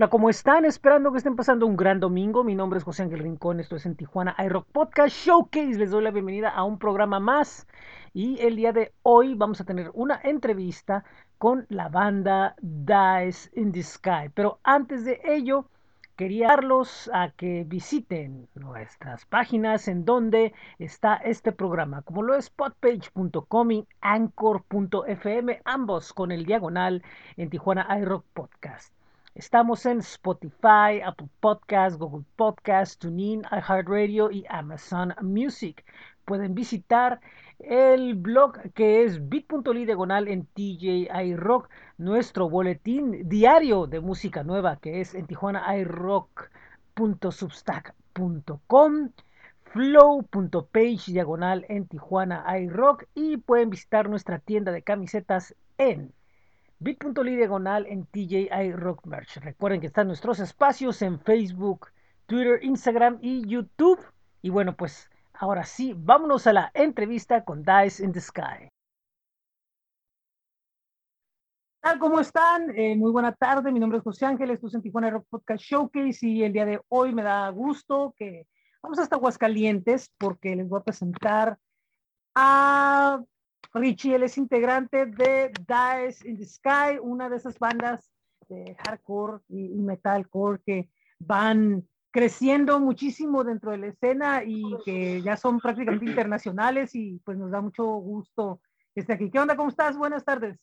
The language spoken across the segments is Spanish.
Hola, ¿cómo están? Esperando que estén pasando un gran domingo. Mi nombre es José Ángel Rincón, esto es en Tijuana iRock Podcast Showcase. Les doy la bienvenida a un programa más. Y el día de hoy vamos a tener una entrevista con la banda Dice in the Sky. Pero antes de ello, quería darlos a que visiten nuestras páginas en donde está este programa, como lo es podpage.com y anchor.fm, ambos con el diagonal en Tijuana iRock Podcast. Estamos en Spotify, Apple Podcast, Google Podcast, TuneIn, iHeartRadio y Amazon Music. Pueden visitar el blog que es bit.ly diagonal en TJI Rock, nuestro boletín diario de música nueva que es en tijuanairock.substack.com flow.page diagonal en Tijuana iRock y pueden visitar nuestra tienda de camisetas en bit.ly diagonal en TJI Rock Merch. Recuerden que están nuestros espacios en Facebook, Twitter, Instagram y YouTube. Y bueno, pues ahora sí, vámonos a la entrevista con Dice in the Sky. tal? ¿Cómo están? Eh, muy buena tarde, mi nombre es José Ángel, estoy en Tijuana Rock Podcast Showcase y el día de hoy me da gusto que vamos hasta Aguascalientes porque les voy a presentar a Richie, él es integrante de Dice in the Sky, una de esas bandas de hardcore y, metalcore que van creciendo muchísimo dentro de la escena y que ya son prácticamente internacionales y pues nos da mucho gusto que esté aquí. ¿Qué onda? ¿Cómo estás? Buenas tardes.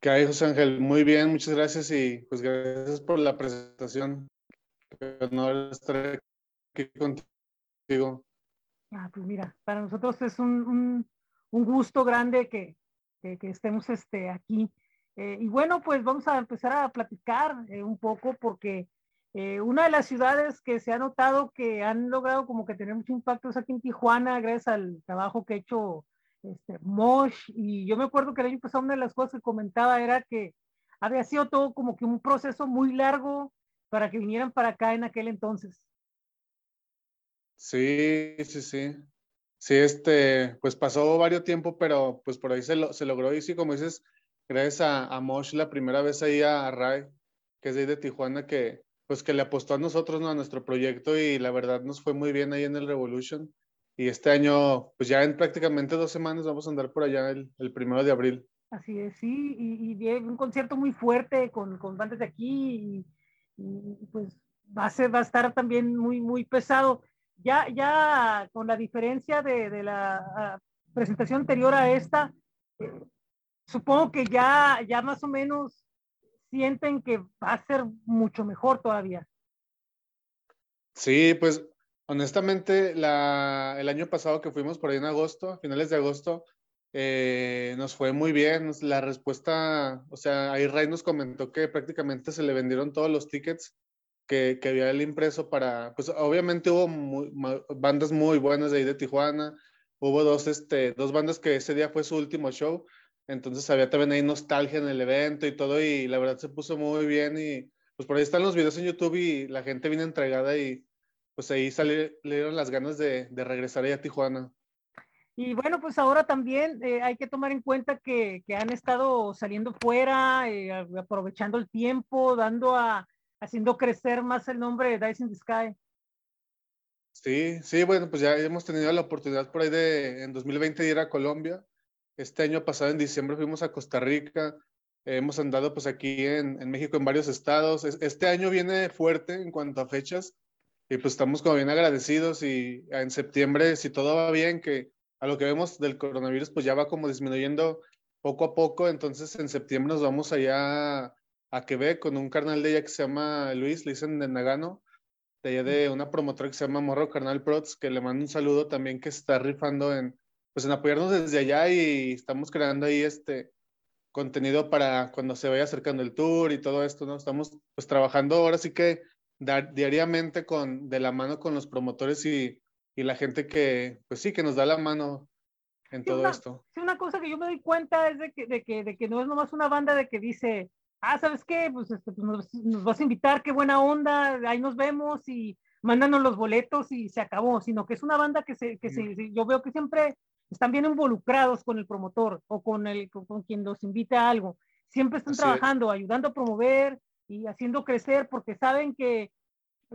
¿Qué hay, José Ángel? Muy bien, muchas gracias y pues gracias por la presentación. honor estar aquí contigo. Ah, pues mira, para nosotros es un un gusto grande que, estemos este, aquí. Eh, y bueno, pues vamos a empezar a platicar eh, un poco porque eh, una de las ciudades que se ha notado que han logrado como que tener mucho impacto es aquí en Tijuana, gracias al trabajo que ha hecho este, Mosh. Y yo me acuerdo que el año pasado una de las cosas que comentaba era que había sido todo como que un proceso muy largo para que vinieran para acá en aquel entonces. Sí, sí, sí. Sí, este, pues pasó varios tiempo, pero pues por ahí se, lo, se logró. Y sí, como dices, gracias a, a Mosh la primera vez ahí a, Ray, que es de ahí de Tijuana, que pues que le apostó a nosotros, ¿no? a nuestro proyecto y la verdad nos fue muy bien ahí en el Revolution. Y este año, pues ya en prácticamente dos semanas vamos a andar por allá el, el primero de abril. Así es, sí, y, y un concierto muy fuerte con, con bandas de aquí y, y, pues va a, ser, va a estar también muy, muy pesado ya, ya con la diferencia de, la ah, presentación anterior a esta, eh, supongo que ya, ya más o menos sienten que va a ser mucho mejor todavía. Sí, pues honestamente, la, el año pasado que fuimos por ahí en agosto, a finales de agosto, eh, nos fue muy bien. La respuesta, o sea, ahí Ray nos comentó que prácticamente se le vendieron todos los tickets que, había el impreso para, pues obviamente hubo bandas muy buenas de ahí de Tijuana, hubo dos, este, dos bandas que ese día fue su último show, entonces había también ahí nostalgia en el evento y todo, y la verdad se puso muy bien y pues por ahí están los videos en YouTube y la gente viene entregada y pues ahí salieron las ganas de, de regresar ahí a Tijuana. Y bueno, pues ahora también eh, hay que tomar en cuenta que, que han estado saliendo fuera, eh, aprovechando el tiempo, dando a, haciendo crecer más el nombre de Dice in the Sky. Sí, sí, bueno, pues ya hemos tenido la oportunidad por ahí de en 2020 de ir a Colombia. Este año pasado, en diciembre, fuimos a Costa Rica. hemos andado pues aquí en, en, México en varios estados. Este año viene fuerte en cuanto a fechas y pues estamos como bien agradecidos y en septiembre, si todo va bien, que a lo que vemos del coronavirus, pues ya va como disminuyendo poco a poco. Entonces en septiembre nos vamos allá a Quebec con un carnal de ella que se llama Luis, le dicen de Nagano, de allá de una promotora que se llama Morro Carnal Prots, que le mando un saludo también que está rifando en, pues en apoyarnos desde allá y estamos creando ahí este contenido para cuando se vaya acercando el tour y todo esto, ¿no? Estamos pues trabajando ahora sí que diariamente con, de la mano con los promotores y, y la gente que, pues sí, que nos da la mano en todo esto. Sí, una cosa que yo me doy cuenta es de que, de que, de que no es nomás una banda de que dice, ah, ¿sabes qué? Pues, este, pues nos, vas a invitar, qué buena onda, ahí nos vemos y mándanos los boletos y se acabó, sino que es una banda que, se, que se, yo veo que siempre están bien involucrados con el promotor o con, el, con, quien los invita a algo. Siempre están trabajando, ayudando a promover y haciendo crecer porque saben que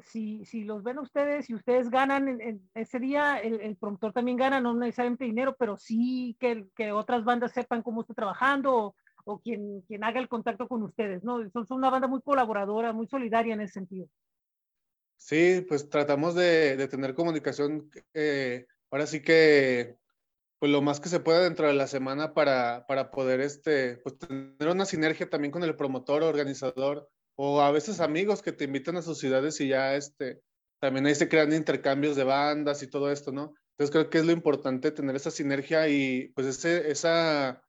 si, si los ven ustedes y ustedes ganan en, ese día, el, el, promotor también gana, no necesariamente dinero, pero sí que, que otras bandas sepan cómo está trabajando o, o, quien, quien haga el contacto con ustedes, ¿no? Son, son, una banda muy colaboradora, muy solidaria en ese sentido. Sí, pues tratamos de, de tener comunicación, eh, ahora sí que pues lo más que se pueda dentro de la semana para, para poder este, pues tener una sinergia también con el promotor organizador o a veces amigos que te invitan a sus ciudades y ya este, también ahí se crean intercambios de bandas y todo esto, ¿no? Entonces creo que es lo importante tener esa sinergia y pues ese, esa,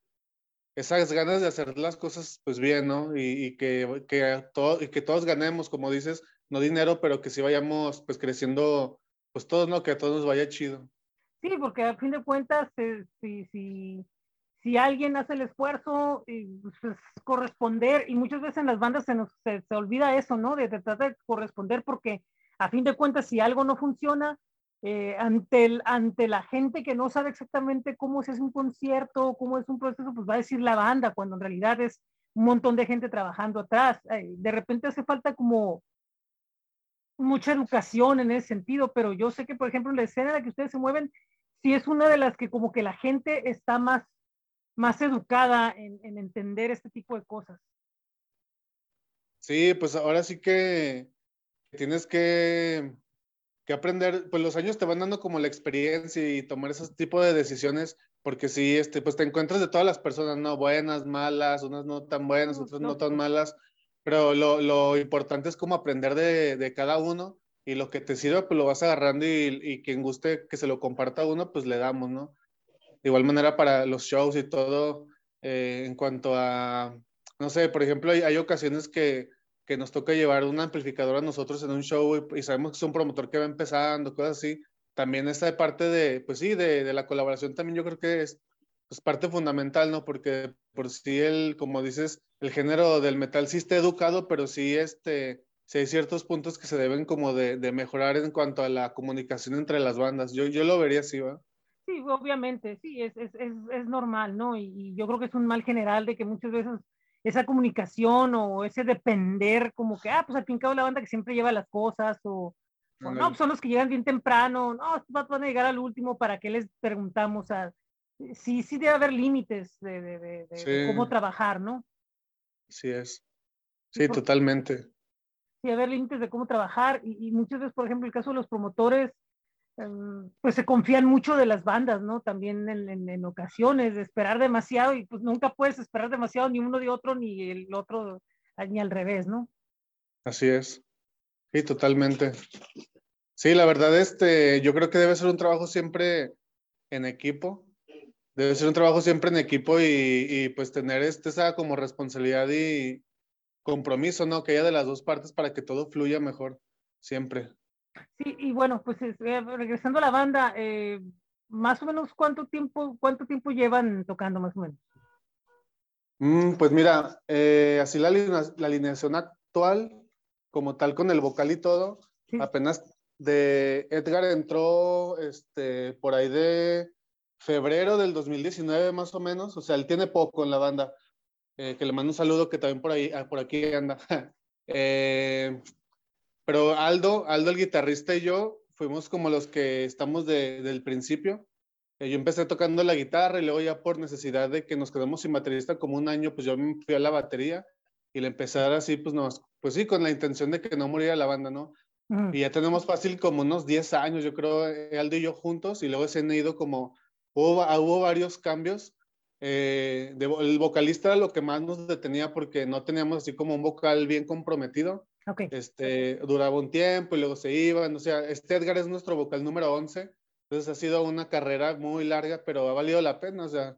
esas ganas de hacer las cosas pues bien, ¿no? Y, y que, que, todo, y que todos ganemos, como dices, no dinero, pero que sí vayamos pues creciendo, pues todos, ¿no? Que a todos nos vaya chido. Sí, porque a fin de cuentas, eh, si, si, si alguien hace el esfuerzo, y, pues, corresponder, y muchas veces en las bandas se nos se, se olvida eso, ¿no? De tratar de corresponder, porque a fin de cuentas, si algo no funciona, eh, ante, el, ante la gente que no sabe exactamente cómo se hace un concierto, cómo es un proceso, pues va a decir la banda, cuando en realidad es un montón de gente trabajando atrás. Eh, de repente hace falta como mucha educación en ese sentido, pero yo sé que, por ejemplo, en la escena en la que ustedes se mueven, sí es una de las que como que la gente está más más educada en, en, entender este tipo de cosas. Sí, pues ahora sí que tienes que, que, aprender, pues los años te van dando como la experiencia y tomar ese tipo de decisiones, porque sí, este, pues te encuentras de todas las personas, ¿no? Buenas, malas, unas no tan buenas, otras no, no tan malas, pero lo, lo, importante es como aprender de, de, cada uno y lo que te sirva, pues lo vas agarrando y, y quien guste que se lo comparta a uno, pues le damos, ¿no? De igual manera para los shows y todo, eh, en cuanto a, no sé, por ejemplo, hay, hay ocasiones que, que, nos toca llevar un amplificador a nosotros en un show y, y, sabemos que es un promotor que va empezando, cosas así. También esta parte de, pues sí, de, de la colaboración también yo creo que es pues, parte fundamental, ¿no? Porque por sí el, como dices, el género del metal sí está educado, pero sí, este, sí hay ciertos puntos que se deben como de, de mejorar en cuanto a la comunicación entre las bandas. Yo, yo lo vería así, ¿va? Sí, obviamente, sí, es, es, es, es normal, ¿no? Y, y, yo creo que es un mal general de que muchas veces esa comunicación o ese depender, como que, ah, pues al fin y cabo la banda que siempre lleva las cosas, o, o no, pues son los que llegan bien temprano, no, van a llegar al último, ¿para qué les preguntamos? A, sí, sí debe haber límites de, de, de, de sí. cómo trabajar, ¿no? Sí es. Sí, Por, totalmente. Sí, haber límites de cómo trabajar y, y muchas veces, por ejemplo, el caso de los promotores, pues se confían mucho de las bandas, ¿no? También en, en, en, ocasiones, de esperar demasiado y pues nunca puedes esperar demasiado ni uno de otro ni el otro, ni al revés, ¿no? Así es. Sí, totalmente. Sí, la verdad, este, yo creo que debe ser un trabajo siempre en equipo. Debe ser un trabajo siempre en equipo y, y pues tener este, esa como responsabilidad y compromiso, ¿no? Que haya de las dos partes para que todo fluya mejor, siempre. Sí, y bueno, pues eh, regresando a la banda, eh, más o menos cuánto tiempo, cuánto tiempo llevan tocando más o menos. Mm, pues mira, eh, así la, la, alineación actual, como tal con el vocal y todo, sí. apenas de Edgar entró este, por ahí de febrero del 2019 más o menos, o sea, él tiene poco en la banda, eh, que le mando un saludo que también por ahí, ah, por aquí anda. pero Aldo, Aldo el guitarrista y yo fuimos como los que estamos de, del principio. Eh, yo empecé tocando la guitarra y luego ya por necesidad de que nos quedamos sin baterista como un año, pues yo me fui a la batería y le dar así, pues pues sí, con la intención de que no muriera la banda, ¿no? Uh -huh. Y ya tenemos fácil como unos 10 años, yo creo, eh, Aldo y yo juntos, y luego se han ido como, hubo, hubo varios cambios. Eh, de, el vocalista era lo que más nos detenía porque no teníamos así como un vocal bien comprometido. Okay. Este, duraba un tiempo y luego se iban. O sea, este Edgar es nuestro vocal número 11. Entonces ha sido una carrera muy larga, pero ha valido la pena. O sea,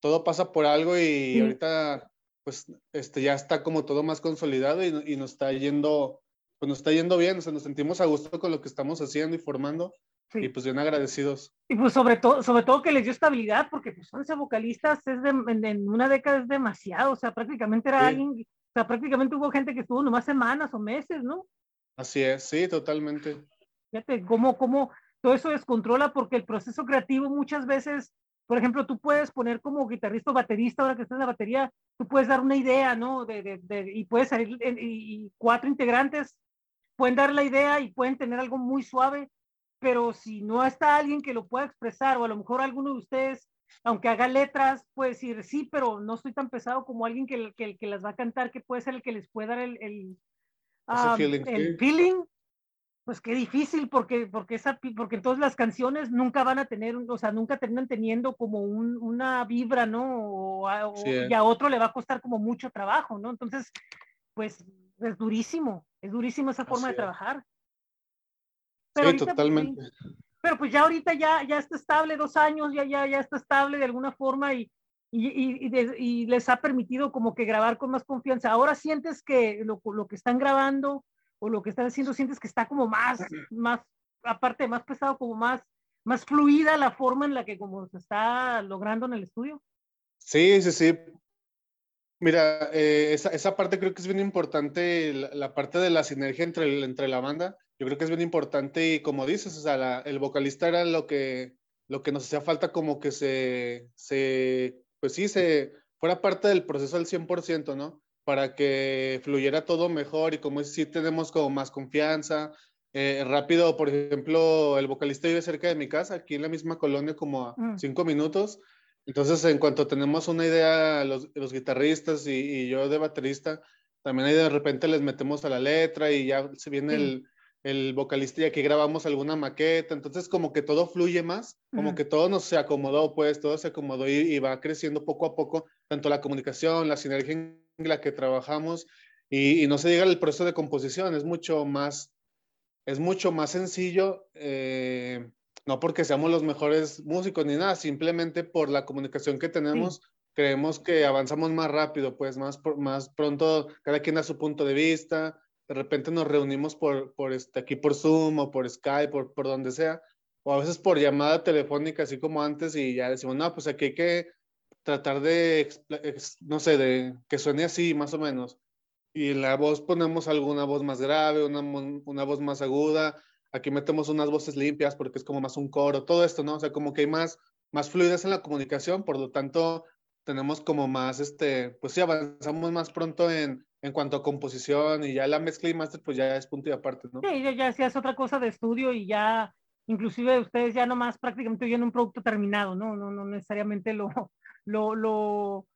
todo pasa por algo y sí. ahorita pues este, ya está como todo más consolidado y, y, nos está yendo, pues nos está yendo bien. O sea, nos sentimos a gusto con lo que estamos haciendo y formando. Sí. Y pues bien agradecidos. Y pues sobre todo, sobre todo que les dio estabilidad, porque pues 11 vocalistas es de, en, en, una década es demasiado. O sea, prácticamente era sí. alguien o sea, prácticamente hubo gente que estuvo nomás semanas o meses, ¿no? Así es, sí, totalmente. Fíjate cómo, cómo todo eso descontrola porque el proceso creativo muchas veces por ejemplo, tú puedes poner como guitarrista o baterista, ahora que estás en la batería, tú puedes dar una idea, ¿no? De, de, y puedes salir, y, y cuatro integrantes pueden dar la idea y pueden tener algo muy suave, pero si no está alguien que lo pueda expresar, o a lo mejor alguno de ustedes, aunque haga letras, puede decir, sí, pero no estoy tan pesado como alguien que, que, que las va a cantar, que puede ser el que les pueda dar el, el, um, feeling, el feeling, pues qué difícil, porque, porque, esa, porque entonces las canciones nunca van a tener, o sea, nunca terminan teniendo como un, una vibra, ¿no? O, o, sí. Y a otro le va a costar como mucho trabajo, ¿no? Entonces, pues es durísimo, es durísimo esa forma Así de trabajar. Pero sí, ahorita, totalmente. Pues, pero pues ya ahorita ya, ya está estable, dos años, ya, ya, ya está estable de alguna forma y, y, y, de, y, les ha permitido como que grabar con más confianza. Ahora sientes que lo, lo, que están grabando o lo que están haciendo, sientes que está como más, más, aparte más pesado, como más, más fluida la forma en la que como se está logrando en el estudio. Sí, sí, sí. Mira, eh, esa, esa, parte creo que es bien importante, la, la, parte de la sinergia entre, entre la banda, yo creo que es bien importante y como dices, o sea, la, el vocalista era lo que, lo que nos hacía falta como que se, se, pues sí, se fuera parte del proceso al 100%, ¿no? Para que fluyera todo mejor y como sí tenemos como más confianza. Eh, rápido, por ejemplo, el vocalista vive cerca de mi casa, aquí en la misma colonia, como a mm. cinco minutos. Entonces, en cuanto tenemos una idea, los, los guitarristas y, y, yo de baterista, también ahí de repente les metemos a la letra y ya se viene sí. el, el vocalista ya que grabamos alguna maqueta, entonces como que todo fluye más, como que todo nos se acomodó, pues todo se acomodó y, y, va creciendo poco a poco, tanto la comunicación, la sinergia en la que trabajamos y, y no se llega al proceso de composición, es mucho más, es mucho más sencillo. Eh, no porque seamos los mejores músicos ni nada, simplemente por la comunicación que tenemos, sí. creemos que avanzamos más rápido, pues más, más pronto cada quien da su punto de vista, de repente nos reunimos por, por este, aquí por Zoom o por Skype, por, por donde sea, o a veces por llamada telefónica, así como antes, y ya decimos, no, pues aquí hay que tratar de, no sé, de que suene así, más o menos. Y la voz ponemos alguna voz más grave, una, una voz más aguda, aquí metemos unas voces limpias porque es como más un coro, todo esto, ¿no? O sea, como que hay más, más fluidez en la comunicación, por lo tanto, tenemos como más, este, pues sí, avanzamos más pronto en, en cuanto a composición y ya la mezcla y master, pues ya es punto y aparte, ¿no? Sí, ya, ya, ya es otra cosa de estudio y ya, inclusive ustedes ya nomás prácticamente oyen un producto terminado, ¿no? No, no necesariamente lo, lo, lo,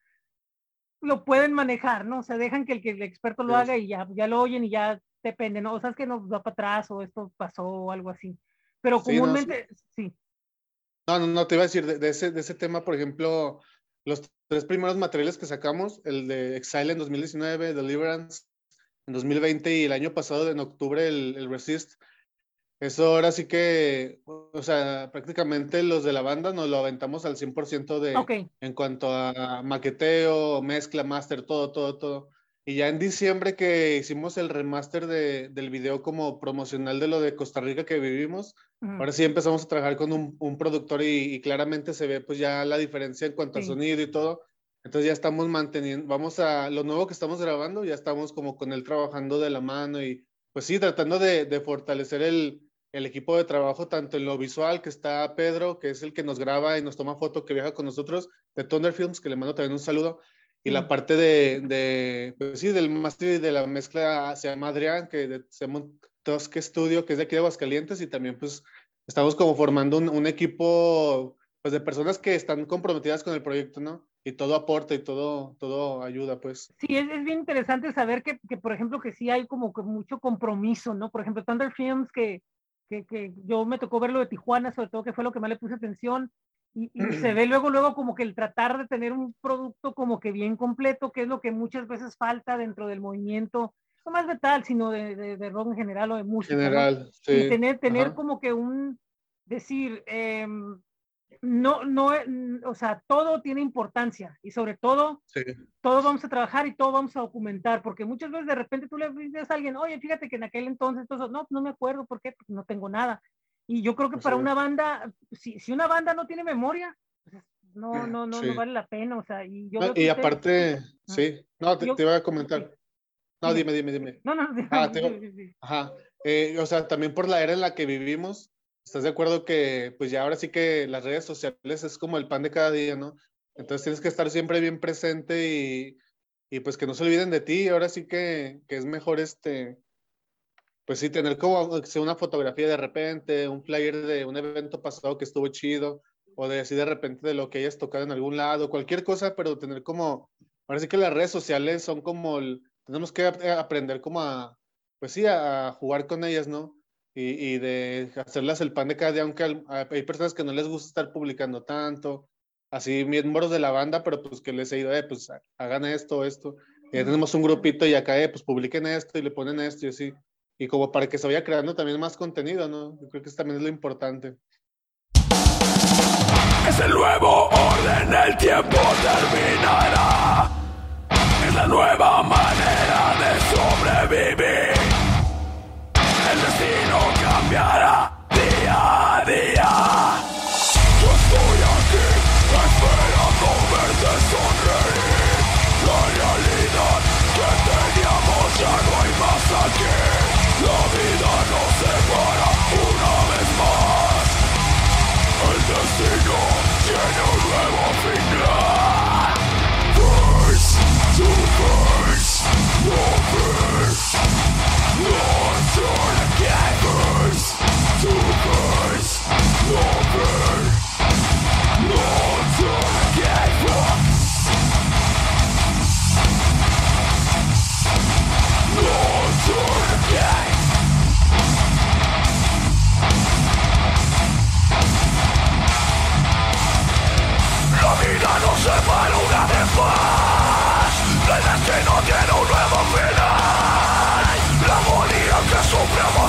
lo pueden manejar, ¿no? O sea, dejan que el, que el experto lo sí. haga y ya, ya lo oyen y ya depende, ¿no? O sea, es que nos va para atrás o esto pasó o algo así. Pero comúnmente, sí. No, sí. No, no, no, te iba a decir, de, de, ese, de ese tema, por ejemplo, los tres primeros materiales que sacamos, el de Exile en 2019, Deliverance en 2020 y el año pasado, en octubre, el, el Resist, eso ahora sí que, o sea, prácticamente los de la banda nos lo aventamos al 100% de, okay. en cuanto a maqueteo, mezcla, master, todo, todo, todo. Y ya en diciembre que hicimos el remaster de, del video como promocional de lo de Costa Rica que vivimos, uh -huh. ahora sí empezamos a trabajar con un, un productor y, y, claramente se ve pues ya la diferencia en cuanto sí. a sonido y todo. Entonces ya estamos manteniendo, vamos a lo nuevo que estamos grabando, ya estamos como con él trabajando de la mano y pues sí, tratando de, de fortalecer el, el equipo de trabajo, tanto en lo visual, que está Pedro, que es el que nos graba y nos toma foto, que viaja con nosotros, de Thunder Films, que le mando también un saludo y la parte de, de pues sí, del máster y de la mezcla se llama Adrián, que de, se llama Tosque Studio, que es de aquí de Aguascalientes, y también pues estamos como formando un, un, equipo pues de personas que están comprometidas con el proyecto, ¿no? Y todo aporta y todo, todo ayuda, pues. Sí, es, es bien interesante saber que, que, por ejemplo, que sí hay como que mucho compromiso, ¿no? Por ejemplo, Thunder Films, que, que, que yo me tocó verlo de Tijuana, sobre todo que fue lo que más le puse atención, y, y, se ve luego, luego como que el tratar de tener un producto como que bien completo, que es lo que muchas veces falta dentro del movimiento, no más de tal, sino de, de, de rock en general o de música. General, ¿no? sí. Y tener, tener como que un, decir, eh, no, no, o sea, todo tiene importancia y sobre todo, sí. todo vamos a trabajar y todo vamos a documentar, porque muchas veces de repente tú le dices a alguien, oye, fíjate que en aquel entonces, todo, no, no me acuerdo, ¿por qué? Porque no tengo nada. Y yo creo que para una banda, si, si una banda no tiene memoria, pues no, no, no, sí. no vale la pena, o sea, y yo... No, y aparte, sí, no, te, yo, te, iba a comentar. No, dime, dime, dime. No, no, ah, te, ajá. Eh, o sea, también por la era en la que vivimos, ¿Estás de acuerdo que pues ya ahora sí que las redes sociales es como el pan de cada día, ¿no? Entonces tienes que estar siempre bien presente y, y pues que no se olviden de ti. Ahora sí que, que es mejor este, pues sí, tener como una fotografía de repente, un flyer de un evento pasado que estuvo chido, o de así de repente de lo que hayas tocado en algún lado, cualquier cosa, pero tener como, sí que las redes sociales son como, el, tenemos que aprender como a, pues sí, a, jugar con ellas, ¿no? Y, y, de hacerlas el pan de cada día, aunque hay personas que no les gusta estar publicando tanto, así miembros de la banda, pero pues que les he ido, eh, pues hagan esto, esto. Ya tenemos un grupito y acá, eh, pues publiquen esto y le ponen esto y así y como para que se vaya creando también más contenido, ¿no? Yo creo que eso también es lo importante. Es el nuevo orden, el tiempo terminará. Es la nueva manera de sobrevivir. El destino cambiará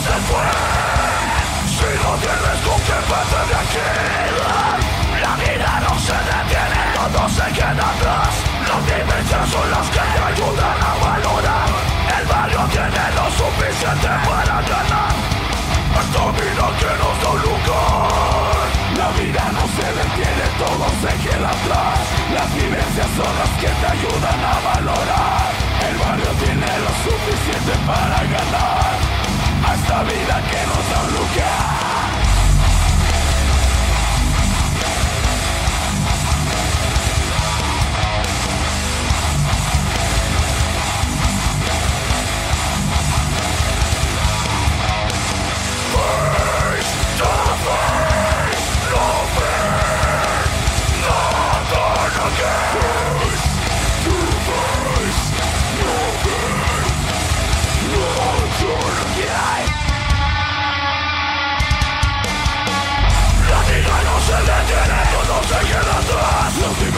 se fue Si no tienes con qué vete de aquí La vida no se detiene, todo se queda atrás Las vivencias son las que te ayudan a valorar El barrio tiene lo suficiente para ganar Esta vida que nos da un lugar La vida no se detiene, todo se queda atrás Las vivencias son las que te ayudan a valorar El barrio tiene lo suficiente para ganar A esta vida que nos da un lugar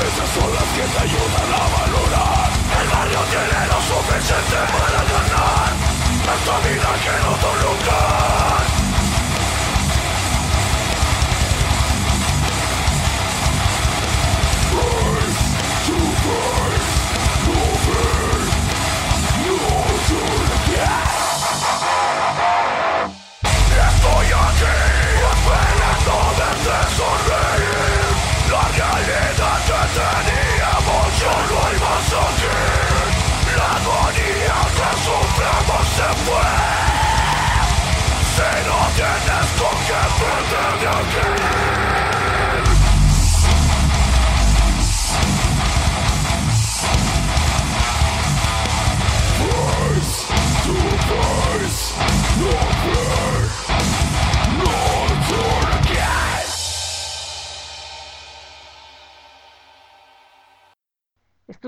Vivencias son las que te ayudan a valorar. El barrio tiene lo suficiente para ganar. Esta vida que no da lugar. Estoy aquí esperando verte sonreír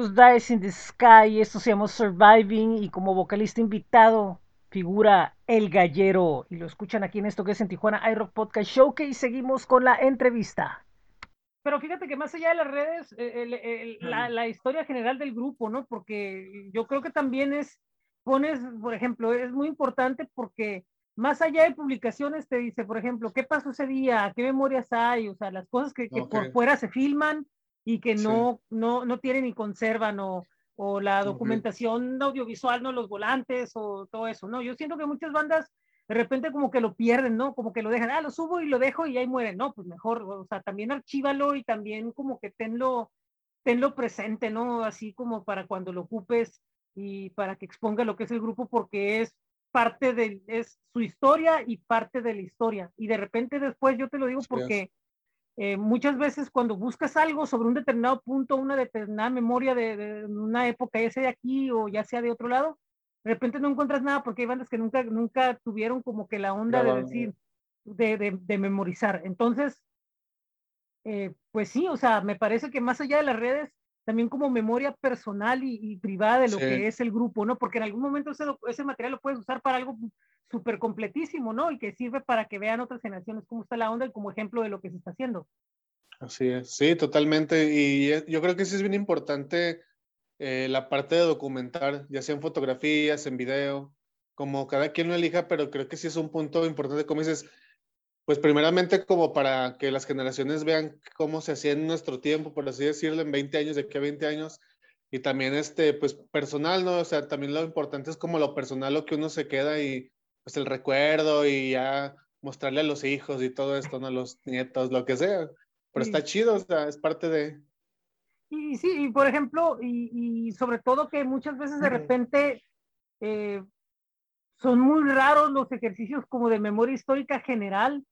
es Dice in the Sky, esto se llama Surviving y como vocalista invitado figura El Gallero y lo escuchan aquí en esto que es en Tijuana iRock Podcast Showcase y seguimos con la entrevista. Pero fíjate que más allá de las redes, eh, el- el- la, la historia general del grupo, ¿no? Porque yo creo que también es, pones, por ejemplo, es muy importante porque más allá de publicaciones te dice, por ejemplo, qué pasó ese día, qué memorias hay, o sea, las cosas que, que por Ok. fuera se filman y que Sí. no, no, no tienen ni conservan o, o la documentación audiovisual, ¿no? Los volantes o todo eso, ¿no? Yo siento que muchas bandas de repente como que lo pierden, ¿no? Como que lo dejan, ah, lo subo y lo dejo y ahí mueren, no, pues mejor, o sea, también archívalo y también como que tenlo, tenlo presente, ¿no? Así como para cuando lo ocupes y para que exponga lo que es el grupo porque es parte de, es su historia y parte de la historia. Y de repente después yo te lo digo porque eh, muchas veces cuando buscas algo sobre un determinado punto, una determinada memoria de, una época, ya sea de aquí o ya sea de otro lado, de repente no encuentras nada porque hay bandas que nunca, nunca tuvieron como que la onda de decir, de, de, memorizar. Entonces, eh, pues sí, o sea, me parece que más allá de las redes, también como memoria personal y, privada de lo que es el grupo, ¿no? Porque en algún momento ese, ese material lo puedes usar para algo súper completísimo, ¿no? Y que sirve para que vean otras generaciones cómo está la onda y como ejemplo de lo que se está haciendo. Así es, sí, totalmente. Y yo creo que sí es bien importante eh, la parte de documentar, ya sea en fotografías, en video, como cada quien lo elija, pero creo que sí es un punto importante, como dices, pues primeramente como para que las generaciones vean cómo se hacía en nuestro tiempo, por así decirlo, en 20 años, de aquí a 20 años, y también este, pues personal, ¿no? O sea, también lo importante es como lo personal, lo que uno se queda y pues el recuerdo y ya mostrarle a los hijos y todo esto, ¿no? A los nietos, lo que sea. Pero está chido, o sea, es parte de... Y sí, y por ejemplo, y, y sobre todo que muchas veces de repente eh, son muy raros los ejercicios como de memoria histórica general,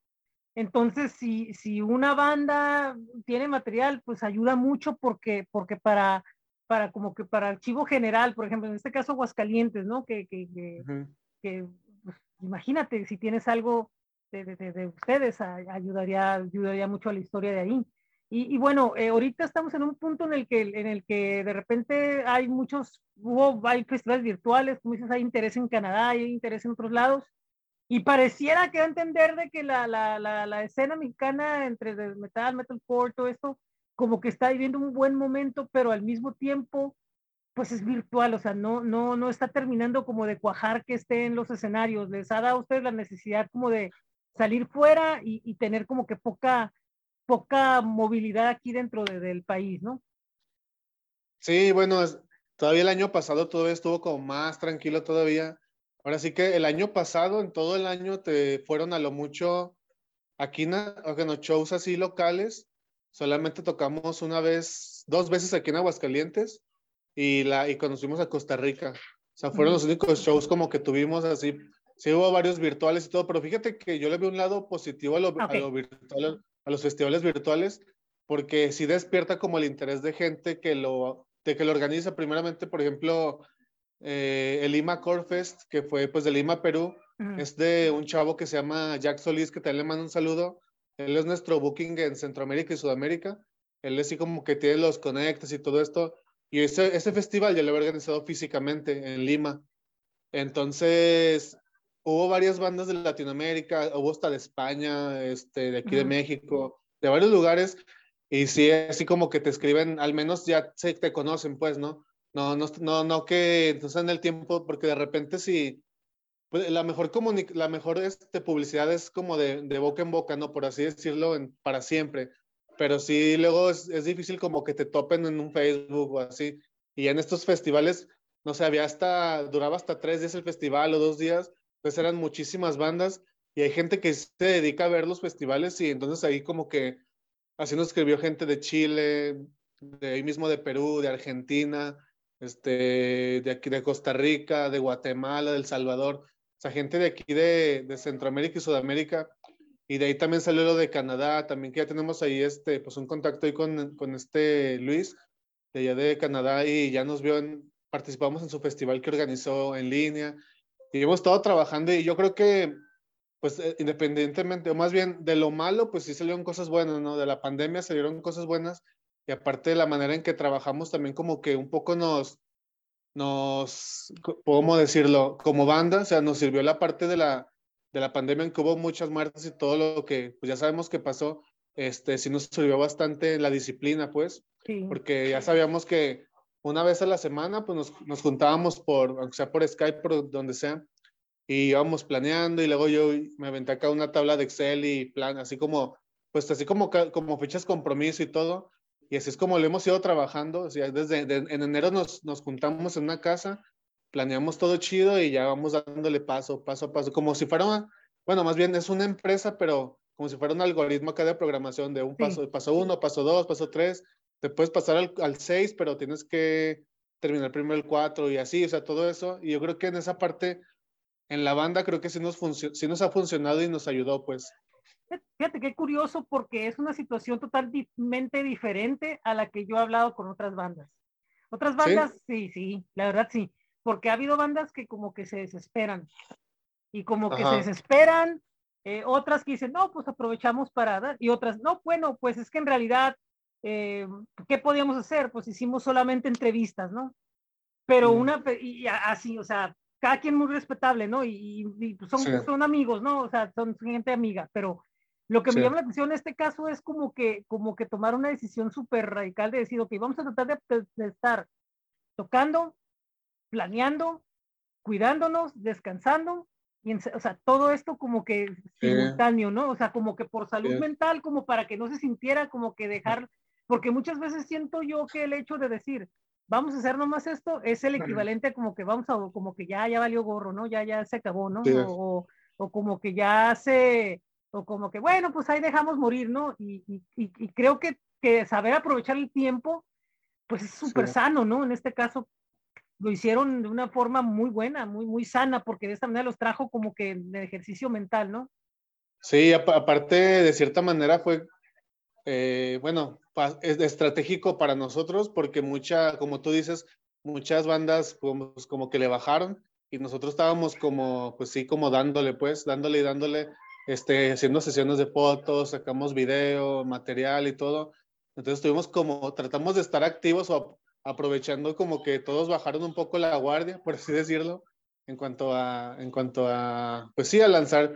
entonces, si, si una banda tiene material, pues ayuda mucho porque, porque para, para como que para archivo general, por ejemplo, en este caso Aguascalientes, ¿no? Que, que, que, pues, imagínate, si tienes algo de, de, de, ustedes, ayudaría, ayudaría mucho a la historia de ahí. Y, y bueno, eh, ahorita estamos en un punto en el, que, en el que de repente hay muchos, hubo, hay festivales virtuales, como dices, hay interés en Canadá, hay interés en otros lados. Y pareciera que entender de que la, la, la, escena mexicana entre el metal, metalcore, todo esto, como que está viviendo un buen momento, pero al mismo tiempo, pues es virtual, o sea, no, no, no está terminando como de cuajar que esté en los escenarios. Les ha dado a ustedes la necesidad como de salir fuera y, tener como que poca, poca movilidad aquí dentro de, del país, ¿no? Sí, bueno, todavía el año pasado todo estuvo como más tranquilo todavía Ahora sí que el año pasado, en todo el año, te fueron a lo mucho aquí, bueno, shows así locales. Solamente tocamos una vez, dos veces aquí en Aguascalientes y, la, y conocimos a Costa Rica. O sea, fueron los únicos shows como que tuvimos así. Sí hubo varios virtuales y todo, pero fíjate que yo le veo un lado positivo a lo, a lo virtual, a los festivales virtuales, porque sí despierta como el interés de gente que lo, de que lo organiza. Primeramente, por ejemplo, eh, el Lima Core Fest, que fue pues de Lima, Perú, es de un chavo que se llama Jack Solís, que también le mando un saludo. Él es nuestro booking en Centroamérica y Sudamérica. Él es así como que tiene los conectes y todo esto. Y ese, ese festival ya lo he organizado físicamente en Lima. Entonces, hubo varias bandas de Latinoamérica, hubo hasta de España, este, de aquí de México, de varios lugares. Y sí, así como que te escriben, al menos ya se te conocen, pues, ¿no? No, no, no, no que no en el tiempo, porque de repente si pues la mejor, la mejor este, publicidad es como de, de, boca en boca, ¿no? Por así decirlo, en, para siempre. Pero sí, luego es, es, difícil como que te topen en un Facebook o así. Y en estos festivales, no sé, había hasta, duraba hasta tres días el festival o dos días, pues eran muchísimas bandas y hay gente que se dedica a ver los festivales y entonces ahí como que así nos escribió gente de Chile, de ahí mismo de Perú, de Argentina, este, de aquí de Costa Rica, de Guatemala, del Salvador, o sea, gente de aquí de, de, Centroamérica y Sudamérica, y de ahí también salió lo de Canadá, también que ya tenemos ahí este, pues un contacto ahí con, con este Luis, de allá de Canadá, y ya nos vio, participamos en su festival que organizó en línea, y hemos estado trabajando, y yo creo que, pues eh, independientemente, o más bien de lo malo, pues sí salieron cosas buenas, ¿no? De la pandemia salieron cosas buenas, y aparte de la manera en que trabajamos también como que un poco nos, nos, ¿cómo decirlo? Como banda, o sea, nos sirvió la parte de la, de la pandemia en que hubo muchas muertes y todo lo que, pues ya sabemos que pasó, este, sí nos sirvió bastante la disciplina, pues, sí. porque ya sabíamos que una vez a la semana, pues nos, nos juntábamos por, aunque sea por Skype, por donde sea, y íbamos planeando y luego yo me aventé acá una tabla de Excel y plan, así como, pues así como, como fechas compromiso y todo, y así es como lo hemos ido trabajando. O sea, desde en enero nos, nos juntamos en una casa, planeamos todo chido y ya vamos dándole paso, paso a paso, como si fuera, una, bueno, más bien es una empresa, pero como si fuera un algoritmo acá de programación de un paso, sí. paso uno, paso dos, paso tres, te puedes pasar al, al seis, pero tienes que terminar primero el cuatro y así, o sea, todo eso. Y yo creo que en esa parte, en la banda creo que sí nos, sí nos ha funcionado y nos ayudó, pues. Fíjate qué curioso porque es una situación totalmente diferente a la que yo he hablado con otras bandas. Otras bandas, sí, sí, la verdad sí, porque ha habido bandas que como que se desesperan y como que se desesperan, eh, otras que dicen, no, pues aprovechamos para dar, y otras, no, bueno, pues es que en realidad, eh, ¿qué podíamos hacer? Pues hicimos solamente entrevistas, ¿no? Pero mm. una, y así, o sea, cada quien muy respetable, ¿no? Y, pues son, son amigos, ¿no? O sea, son gente amiga, pero lo que me llama la atención en este caso es como que, como que tomar una decisión súper radical de decir, ok, vamos a tratar de, estar tocando, planeando, cuidándonos, descansando, y o sea, todo esto como que simultáneo, ¿no? O sea, como que por salud mental, como para que no se sintiera como que dejar, porque muchas veces siento yo que el hecho de decir, vamos a hacer nomás esto, es el equivalente como que vamos a, como que ya, ya valió gorro, ¿no? Ya, ya se acabó, ¿no? O, o como que ya se, o como que, bueno, pues ahí dejamos morir, ¿no? Y, y, y creo que, que, saber aprovechar el tiempo, pues es súper sano, ¿no? En este caso lo hicieron de una forma muy buena, muy, muy sana, porque de esta manera los trajo como que de ejercicio mental, ¿no? Sí, aparte, de cierta manera fue, eh, bueno, es estratégico para nosotros, porque mucha, como tú dices, muchas bandas como, pues, como que le bajaron y nosotros estábamos como, pues sí, como dándole, pues, dándole y dándole este, haciendo sesiones de fotos, sacamos video, material y todo. Entonces tuvimos como, tratamos de estar activos o aprovechando como que todos bajaron un poco la guardia, por así decirlo, en cuanto a, en cuanto a, pues sí, a lanzar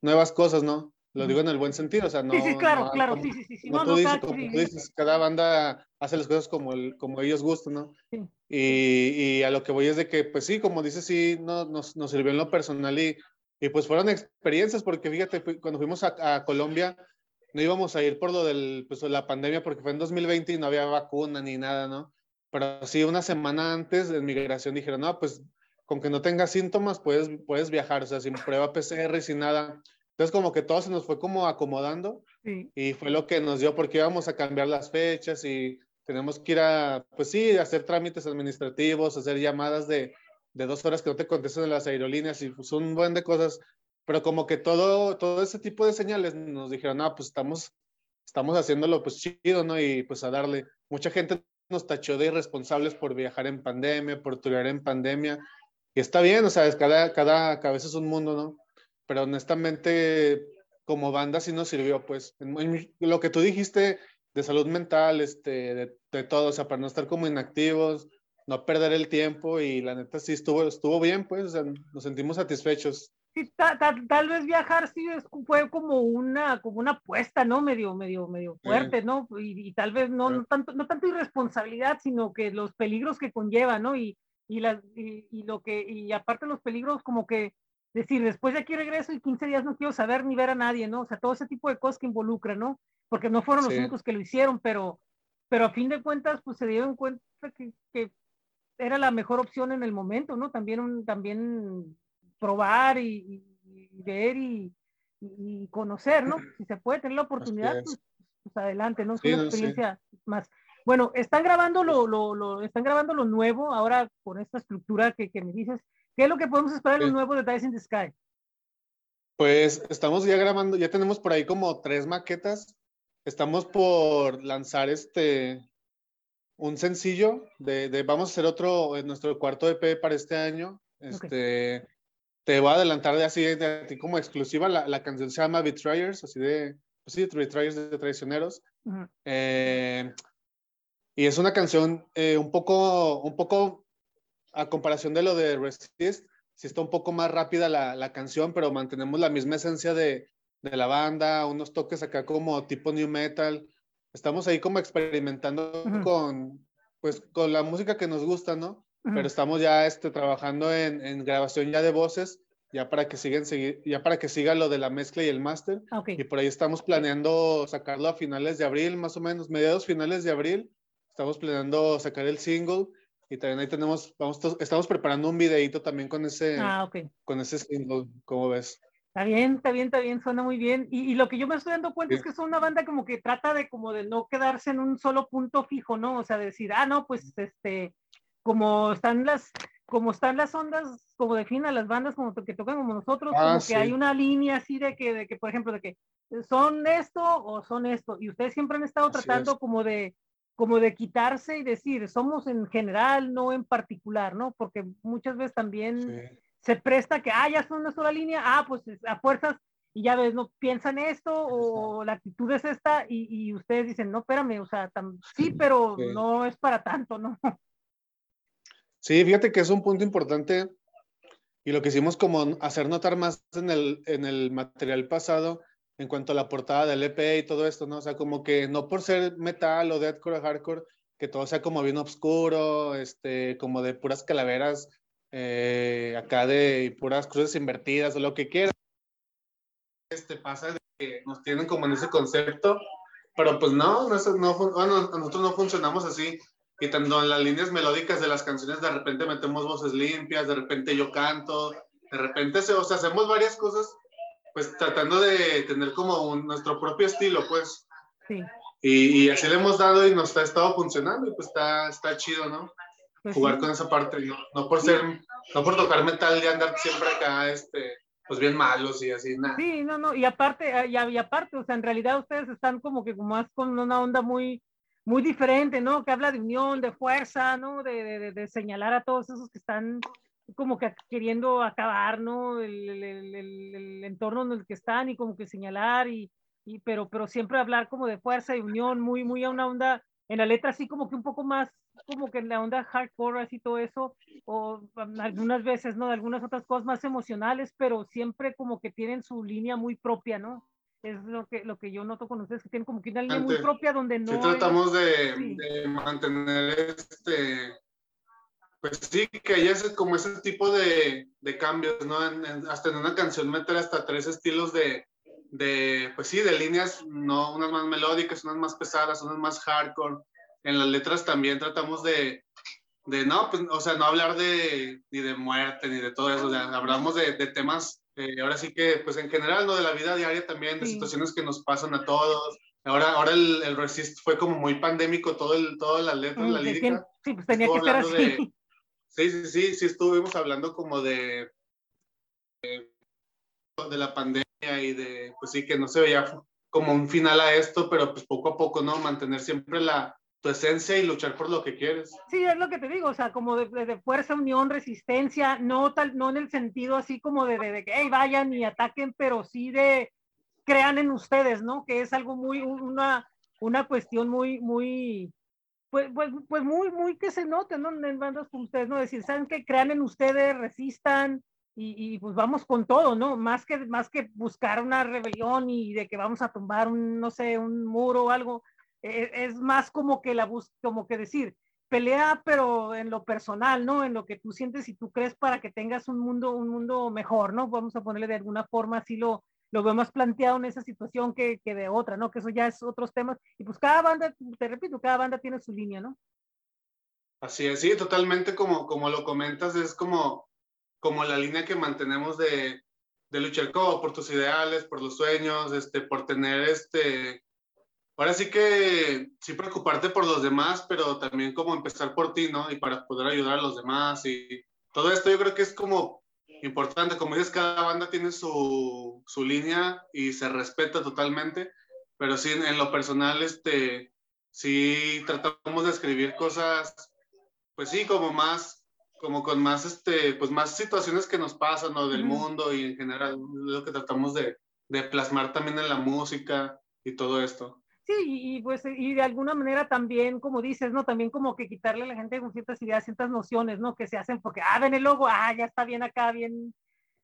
nuevas cosas, ¿no? Lo digo en el buen sentido, o sea, no. Sí, sí, claro, claro, sí, sí, sí. no, tú, dices, como tú dices, cada banda hace las cosas como, el, como ellos gustan, ¿no? Sí. Y, y, a lo que voy es de que, pues sí, como dices, sí, no, nos, nos sirvió en lo personal y y pues fueron experiencias, porque fíjate, cuando fuimos a, Colombia, no íbamos a ir por lo de pues, la pandemia, porque fue en 2020 y no había vacuna ni nada, ¿no? Pero sí, una semana antes de migración dijeron, no, pues con que no tengas síntomas puedes, puedes viajar, o sea, sin prueba PCR y sin nada. Entonces como que todo se nos fue como acomodando y fue lo que nos dio porque íbamos a cambiar las fechas y tenemos que ir a, pues sí, hacer trámites administrativos, hacer llamadas de, de dos horas que no te contestan en las aerolíneas y pues un buen de cosas, pero como que todo, todo ese tipo de señales nos dijeron, no, pues estamos, estamos haciéndolo pues chido, ¿no? Y pues a darle. Mucha gente nos tachó de irresponsables por viajar en pandemia, por turear en pandemia, y está bien, o sea, cada, cada cabeza es un mundo, ¿no? Pero honestamente, como banda sí nos sirvió, pues, lo que tú dijiste de salud mental, este, de, de todo, o sea, para no estar como inactivos, no perder el tiempo y la neta sí estuvo, estuvo bien, pues, o sea, nos sentimos satisfechos. Sí, tal vez viajar sí fue como una, como una apuesta, ¿no? Medio, medio, medio fuerte, ¿no? Y, tal vez no, no, tanto, no tanto irresponsabilidad, sino que los peligros que conlleva, ¿no? Y, y, y, lo que, y aparte los peligros como que decir, después de aquí regreso y 15 días no quiero saber ni ver a nadie, ¿no? O sea, todo ese tipo de cosas que involucran, ¿no? Porque no fueron los únicos que lo hicieron, pero, pero a fin de cuentas, pues se dieron cuenta que, que era la mejor opción en el momento, ¿no? También, también probar y, ver y, conocer, ¿no? Si se puede tener la oportunidad, pues, pues, adelante, ¿no? Es una experiencia más. Bueno, están grabando lo, lo, lo, están grabando lo nuevo ahora con esta estructura que, que me dices. ¿Qué es lo que podemos esperar de lo nuevo de Dice in the Sky? Pues estamos ya grabando, ya tenemos por ahí como tres maquetas. Estamos por lanzar este un sencillo de, de, vamos a hacer otro, en nuestro cuarto EP para este año. Este, Te voy a adelantar de así, de, ti como exclusiva, la, la, canción se llama Betrayers, así de, pues sí, Betrayers de traicioneros. Eh, y es una canción eh, un poco, un poco, a comparación de lo de Resist, sí está un poco más rápida la, la canción, pero mantenemos la misma esencia de, de la banda, unos toques acá como tipo new metal, estamos ahí como experimentando con, pues, con la música que nos gusta, ¿no? Pero estamos ya este, trabajando en, en, grabación ya de voces, ya para que sigan, ya para que siga lo de la mezcla y el máster. Ah, y por ahí estamos planeando sacarlo a finales de abril, más o menos, mediados finales de abril. Estamos planeando sacar el single y también ahí tenemos, vamos, estamos preparando un videito también con ese, ah, okay. con ese single, ¿cómo ves? Está bien, está bien, está bien, suena muy bien. Y, y lo que yo me estoy dando cuenta es que es una banda como que trata de como de no quedarse en un solo punto fijo, ¿no? O sea, decir, ah, no, pues este, como están las, como están las ondas, como definen las bandas como que tocan como nosotros, ah, como que hay una línea así de que, de que, por ejemplo, de que son esto o son esto. Y ustedes siempre han estado tratando como de, como de quitarse y decir, somos en general, no en particular, ¿no? Porque muchas veces también se presta que, ah, ya son una sola línea, ah, pues a fuerzas, y ya ves, no piensan esto o la actitud es esta y, y ustedes dicen, no, espérame, o sea, sí, pero no es para tanto, ¿no? Sí, fíjate que es un punto importante y lo que hicimos como hacer notar más en el, en el material pasado en cuanto a la portada del EP y todo esto, ¿no? O sea, como que no por ser metal o deathcore o hardcore, que todo sea como bien oscuro, este, como de puras calaveras, eh, acá de puras cruces invertidas o lo que quieran. Este pasa de que nos tienen como en ese concepto, pero pues no, no, no bueno, nosotros no funcionamos así. Y tanto en las líneas melódicas de las canciones, de repente metemos voces limpias, de repente yo canto, de repente, se, o sea, hacemos varias cosas pues tratando de tener como nuestro propio estilo, pues. Sí. Y, así le hemos dado y nos ha estado funcionando y pues está, está chido, ¿no? Jugar con esa parte, no, no por ser, no por tocar metal y andar siempre acá, este, pues bien malos y así, nada. Sí, no, no, y aparte, ah, y, y aparte, o sea, en realidad ustedes están como que más con una onda muy, muy diferente, ¿no? Que habla de unión, de fuerza, ¿no? De, de, de, señalar a todos esos que están como que queriendo acabar, ¿no? El, el, el, entorno en el que están y como que señalar y, y, pero, pero siempre hablar como de fuerza y unión, muy, muy a una onda, en la letra así como que un poco más, como que en la onda hardcore, así todo eso, o algunas veces, ¿no? De algunas otras cosas más emocionales, pero siempre como que tienen su línea muy propia, ¿no? Es lo que, lo que yo noto con ustedes, que tienen como que una línea muy propia donde no... Sí, tratamos de, de mantener este pues sí, que ese, como ese tipo de, de cambios, ¿no? hasta en una canción meter hasta tres estilos de, de, pues sí, de líneas, ¿no? Unas más melódicas, unas más pesadas, unas más hardcore. En las letras también tratamos de, de no, pues, o sea, no hablar de, ni de muerte, ni de todo eso, o sea, hablamos de, de temas, eh, ahora sí que, pues en general, ¿no? De la vida diaria también, de situaciones que nos pasan a todos. Ahora, ahora el, el Resist fue como muy pandémico, todo el, todas las letras, la lírica. Sí, pues tenía que ser así. Sí, sí, sí, sí estuvimos hablando como de, de, la pandemia y de, pues sí, que no se veía como un final a esto, pero pues poco a poco, ¿no? Mantener siempre la, tu esencia y luchar por lo que quieres. Sí, es lo que te digo, o sea, como de, de fuerza, unión, resistencia, no tal, no en el sentido así como de, de, que, hey, vayan y ataquen, pero sí de crean en ustedes, ¿no? Que es algo muy, una, una cuestión muy, muy, pues, pues, pues muy, muy que se note, ¿no? En bandas como ustedes, ¿no? Decir, ¿saben qué? Crean en ustedes, resistan y, y, pues vamos con todo, ¿no? Más que, más que buscar una rebelión y de que vamos a tumbar un, no sé, un muro o algo, es, es más como que la bus como que decir, pelea, pero en lo personal, ¿no? En lo que tú sientes y tú crees para que tengas un mundo, un mundo mejor, ¿no? Vamos a ponerle de alguna forma así lo, lo veo planteado en esa situación que, que, de otra, ¿no? Que eso ya es otros temas. Y pues cada banda, te repito, cada banda tiene su línea, ¿no? Así es, sí, totalmente como, como lo comentas, es como, como la línea que mantenemos de, de luchar por tus ideales, por los sueños, este, por tener este, ahora sí que sí preocuparte por los demás, pero también como empezar por ti, ¿no? Y para poder ayudar a los demás y todo esto yo creo que es como importante. Como dices, cada banda tiene su, su línea y se respeta totalmente, pero sí, en, lo personal, este, sí tratamos de escribir cosas, pues sí, como más, como con más, este, pues más situaciones que nos pasan, o Del mundo y en general, lo que tratamos de, de plasmar también en la música y todo esto. Sí, y, pues, y de alguna manera también, como dices, ¿no? También como que quitarle a la gente con ciertas ideas, ciertas nociones, ¿no? Que se hacen porque, ah, ven el logo, ah, ya está bien acá, bien,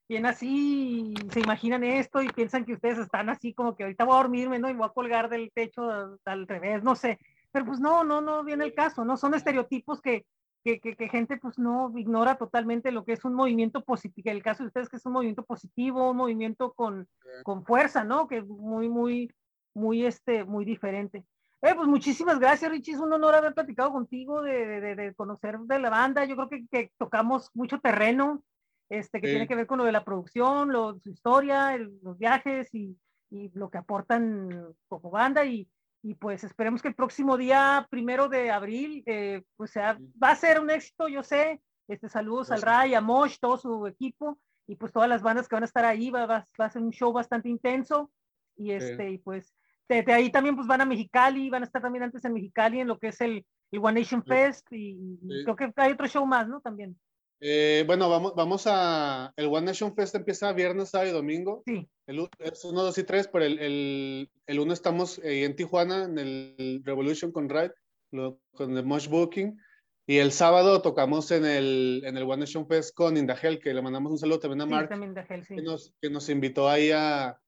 bien así, se imaginan esto y piensan que ustedes están así como que ahorita voy a dormirme, ¿no? Y voy a colgar del techo al, revés, no sé. Pero pues no, no, no viene el caso, ¿no? Son estereotipos que, que, que, gente pues no ignora totalmente lo que es un movimiento positivo, el caso de ustedes que es un movimiento positivo, un movimiento con, con fuerza, ¿no? Que muy, muy muy, este, muy diferente. Eh, pues muchísimas gracias, Richie. Es un honor haber platicado contigo, de, de, de conocer de la banda. Yo creo que, que tocamos mucho terreno, este, que tiene que ver con lo de la producción, lo, su historia, los viajes y, y, lo que aportan como banda. Y, y, pues esperemos que el próximo día, primero de abril, eh, pues sea, va a ser un éxito, yo sé. Este, saludos al Ray, a Mosh, todo su equipo y pues todas las bandas que van a estar ahí. Va, va, a ser un show bastante intenso y este, y pues de, de, ahí también pues van a Mexicali, van a estar también antes en Mexicali en lo que es el, el One Nation Fest y, y creo que hay otro show más, ¿no? También. Eh, bueno, vamos, vamos a. El One Nation Fest empieza viernes, sábado y domingo. Sí. El, es uno, dos y tres, pero el, el, el uno estamos eh, en Tijuana, en el Revolution con Ride, lo, con el Mosh Booking. Y el sábado tocamos en el, en el One Nation Fest con Indahel, que le mandamos un saludo también a Mark, sí, también Indahel, sí. que, nos, que nos invitó ahí a,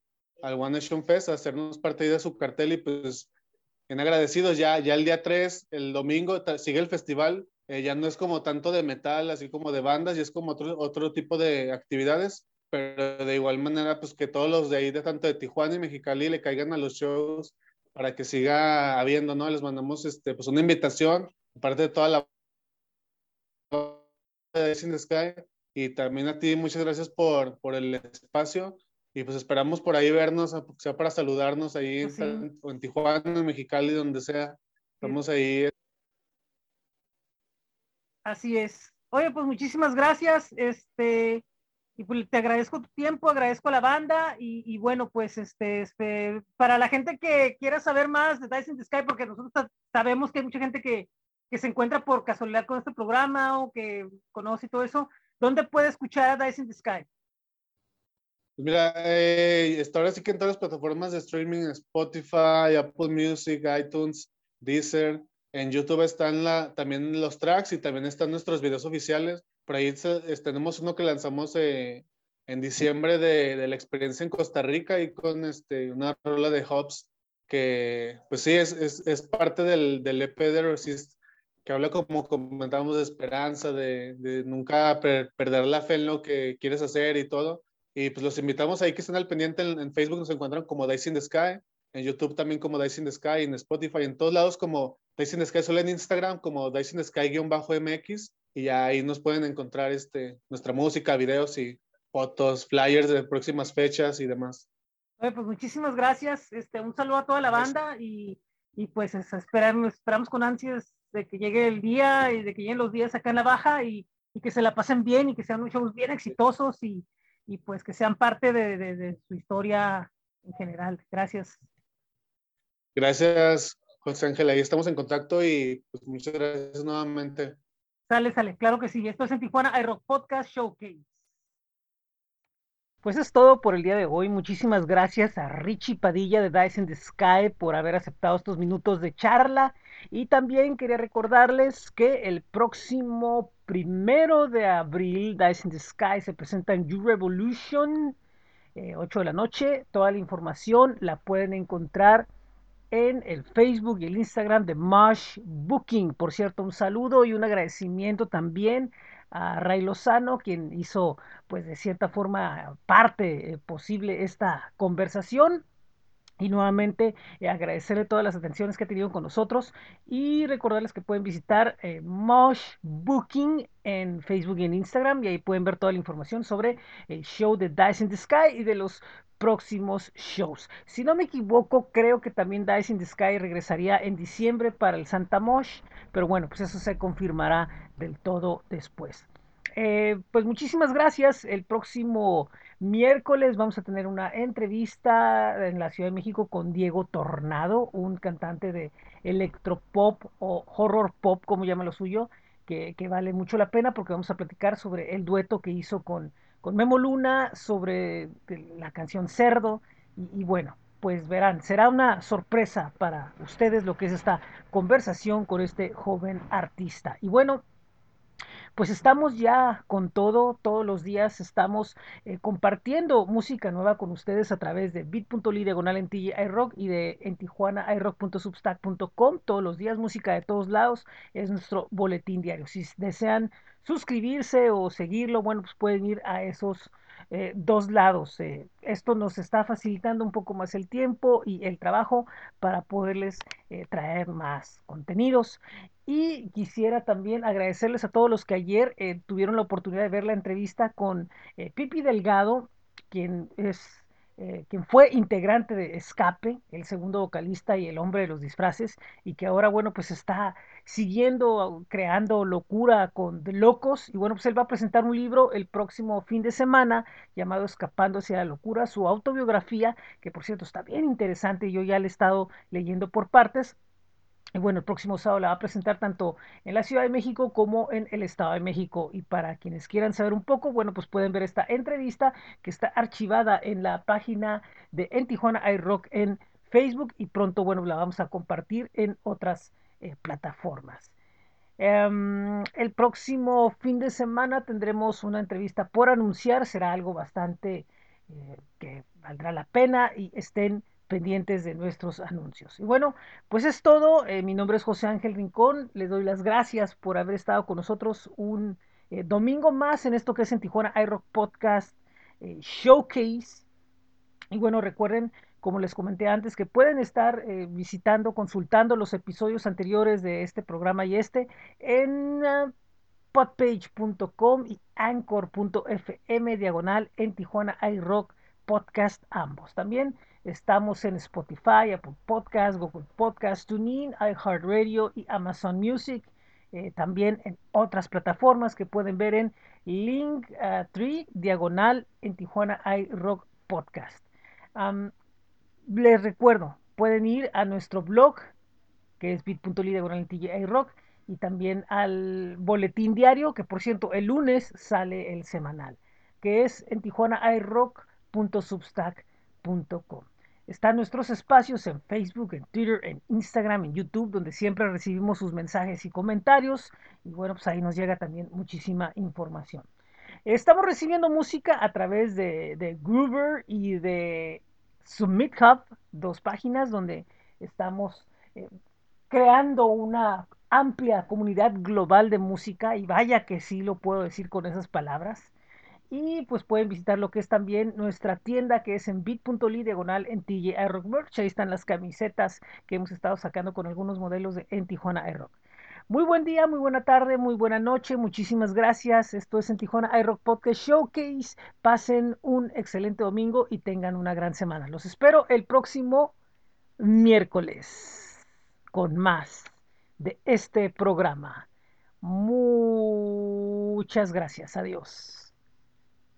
al One Nation Fest a hacernos parte de su cartel y pues en agradecidos ya, ya el día 3, el domingo, sigue el festival eh, ya no es como tanto de metal, así como de bandas, y es como otro, otro tipo de actividades, pero de igual manera, pues que todos los de ahí, de tanto de Tijuana y Mexicali, le caigan a los shows para que siga habiendo, ¿no? Les mandamos este, pues una invitación, aparte de toda la de Sky, y también a ti, muchas gracias por, por el espacio. Y pues esperamos por ahí vernos, sea para saludarnos ahí sí. en, en Tijuana, en Mexicali, donde sea. Estamos ahí Así es. Oye, pues muchísimas gracias. Este, y pues te agradezco tu tiempo, agradezco a la banda y, y bueno, pues este, este, para la gente que quiera saber más de Dice in the Sky, porque nosotros sabemos que hay mucha gente que, que se encuentra por casualidad con este programa o que conoce y todo eso, ¿dónde puede escuchar a Dice in the Sky? Pues mira, eh, está ahora sí que en todas las plataformas de streaming, Spotify, Apple Music, iTunes, Deezer, en YouTube están la, también los tracks y también están nuestros videos oficiales. Por ahí tenemos uno que lanzamos eh, en diciembre de, de, la experiencia en Costa Rica y con este, una rola de Hobbs que pues sí, es, es, es parte del, del, EP de Resist, que habla como comentábamos de esperanza, de, de nunca per, perder la fe en lo que quieres hacer y todo. Y pues los invitamos ahí que estén al pendiente en, en Facebook, nos encuentran como Dice in the Sky, en YouTube también como Dice in the Sky, en Spotify, en todos lados como Dice in the Sky, solo en Instagram como Dice in the Sky-MX y ahí nos pueden encontrar este, nuestra música, videos y fotos, flyers de próximas fechas y demás. Oye, pues muchísimas gracias, este, un saludo a toda la banda y, y pues esperamos, esperamos con ansias de que llegue el día y de que lleguen los días acá en la baja y, y que se la pasen bien y que sean shows bien exitosos y, y pues que sean parte de, de, de su historia en general. Gracias. Gracias, José Ángel. Ahí estamos en contacto y pues muchas gracias nuevamente. Sale, sale. Claro que sí. Esto es en Tijuana iRock Podcast Showcase. Pues es todo por el día de hoy. Muchísimas gracias a Richie Padilla de Dice in the Sky por haber aceptado estos minutos de charla. Y también quería recordarles que el próximo primero de abril Dice in the Sky se presenta en You Revolution, eh, 8 de la noche. Toda la información la pueden encontrar en el Facebook y el Instagram de Mosh Booking. Por cierto, un saludo y un agradecimiento también a Ray Lozano, quien hizo, pues de cierta forma, parte eh, posible esta conversación. Y nuevamente eh, agradecerle todas las atenciones que ha tenido con nosotros y recordarles que pueden visitar eh, Mosh Booking en Facebook y en Instagram y ahí pueden ver toda la información sobre el show de Dice in the Sky y de los próximos shows. Si no me equivoco, creo que también Dice in the Sky regresaría en diciembre para el Santa Mosh, pero bueno, pues eso se confirmará del todo después. Eh, pues muchísimas gracias. El próximo miércoles vamos a tener una entrevista en la Ciudad de México con Diego Tornado, un cantante de electropop o horror pop, como llama lo suyo, que, que vale mucho la pena porque vamos a platicar sobre el dueto que hizo con con Memo Luna sobre la canción Cerdo y, y, bueno, pues verán, será una sorpresa para ustedes lo que es esta conversación con este joven artista. Y bueno, pues estamos ya con todo, todos los días estamos eh, compartiendo música nueva con ustedes a través de bit.ly diagonal en iRock y de en Tijuana iRock.substack.com. Todos los días, música de todos lados, es nuestro boletín diario. Si desean suscribirse o seguirlo, bueno, pues pueden ir a esos eh, dos lados. Eh, esto nos está facilitando un poco más el tiempo y el trabajo para poderles traer más contenidos. Y quisiera también agradecerles a todos los que ayer tuvieron la oportunidad de ver la entrevista con Pipi Delgado, quien es eh, quien fue integrante de Escape, el segundo vocalista y el hombre de los disfraces, y que ahora, bueno, pues está siguiendo, creando locura con Locos, y bueno, pues él va a presentar un libro el próximo fin de semana llamado Escapando hacia la locura, su autobiografía, que por cierto está bien interesante, yo ya le he estado leyendo por partes, bueno, el próximo sábado la va a presentar tanto en la Ciudad de México como en el Estado de México. Y para quienes quieran saber un poco, bueno, pues pueden ver esta entrevista que está archivada en la página de En Tijuana iRock en Facebook y pronto, bueno, la vamos a compartir en otras eh, plataformas. Um, el próximo fin de semana tendremos una entrevista por anunciar, será algo bastante eh, que valdrá la pena y estén pendientes de nuestros anuncios. Y bueno, pues es todo. Eh, mi nombre es José Ángel Rincón. Les doy las gracias por haber estado con nosotros un eh, domingo más en esto que es en Tijuana iRock Podcast eh, Showcase. Y bueno, recuerden, como les comenté antes, que pueden estar visitando, consultando los episodios anteriores de este programa y este en uh, podpage.com y anchor.fm diagonal en Tijuana iRock Podcast ambos. También Estamos en Spotify, Apple Podcast, Google Podcast, TuneIn, iHeartRadio y Amazon Music. Eh, también en otras plataformas que pueden ver en Linktree, uh, diagonal en Tijuana iRock Podcast. Les recuerdo, pueden ir a nuestro blog, que es bit.ly diagonal iRock, y también al boletín diario, que por cierto el lunes sale el semanal, que es en tijuanairock.substack.com. Están nuestros espacios en Facebook, en Twitter, en Instagram, en YouTube, donde siempre recibimos sus mensajes y comentarios. Y bueno, pues ahí nos llega también muchísima información. Estamos recibiendo música a través de, de Groover y de Submit Hub, dos páginas donde estamos eh, creando una amplia comunidad global de música y vaya que sí lo puedo decir con esas palabras. Y pues pueden visitar lo que es también nuestra tienda que es en bit.ly diagonal en TJ Rock Merch. Ahí están las camisetas que hemos estado sacando con algunos modelos de en Tijuana iRock. Muy buen día, muy buena tarde, muy buena noche. Muchísimas gracias. Esto es en Tijuana iRock Podcast Showcase. Pasen un excelente domingo y tengan una gran semana. Los espero el próximo miércoles con más de este programa. Muchas gracias. Adiós.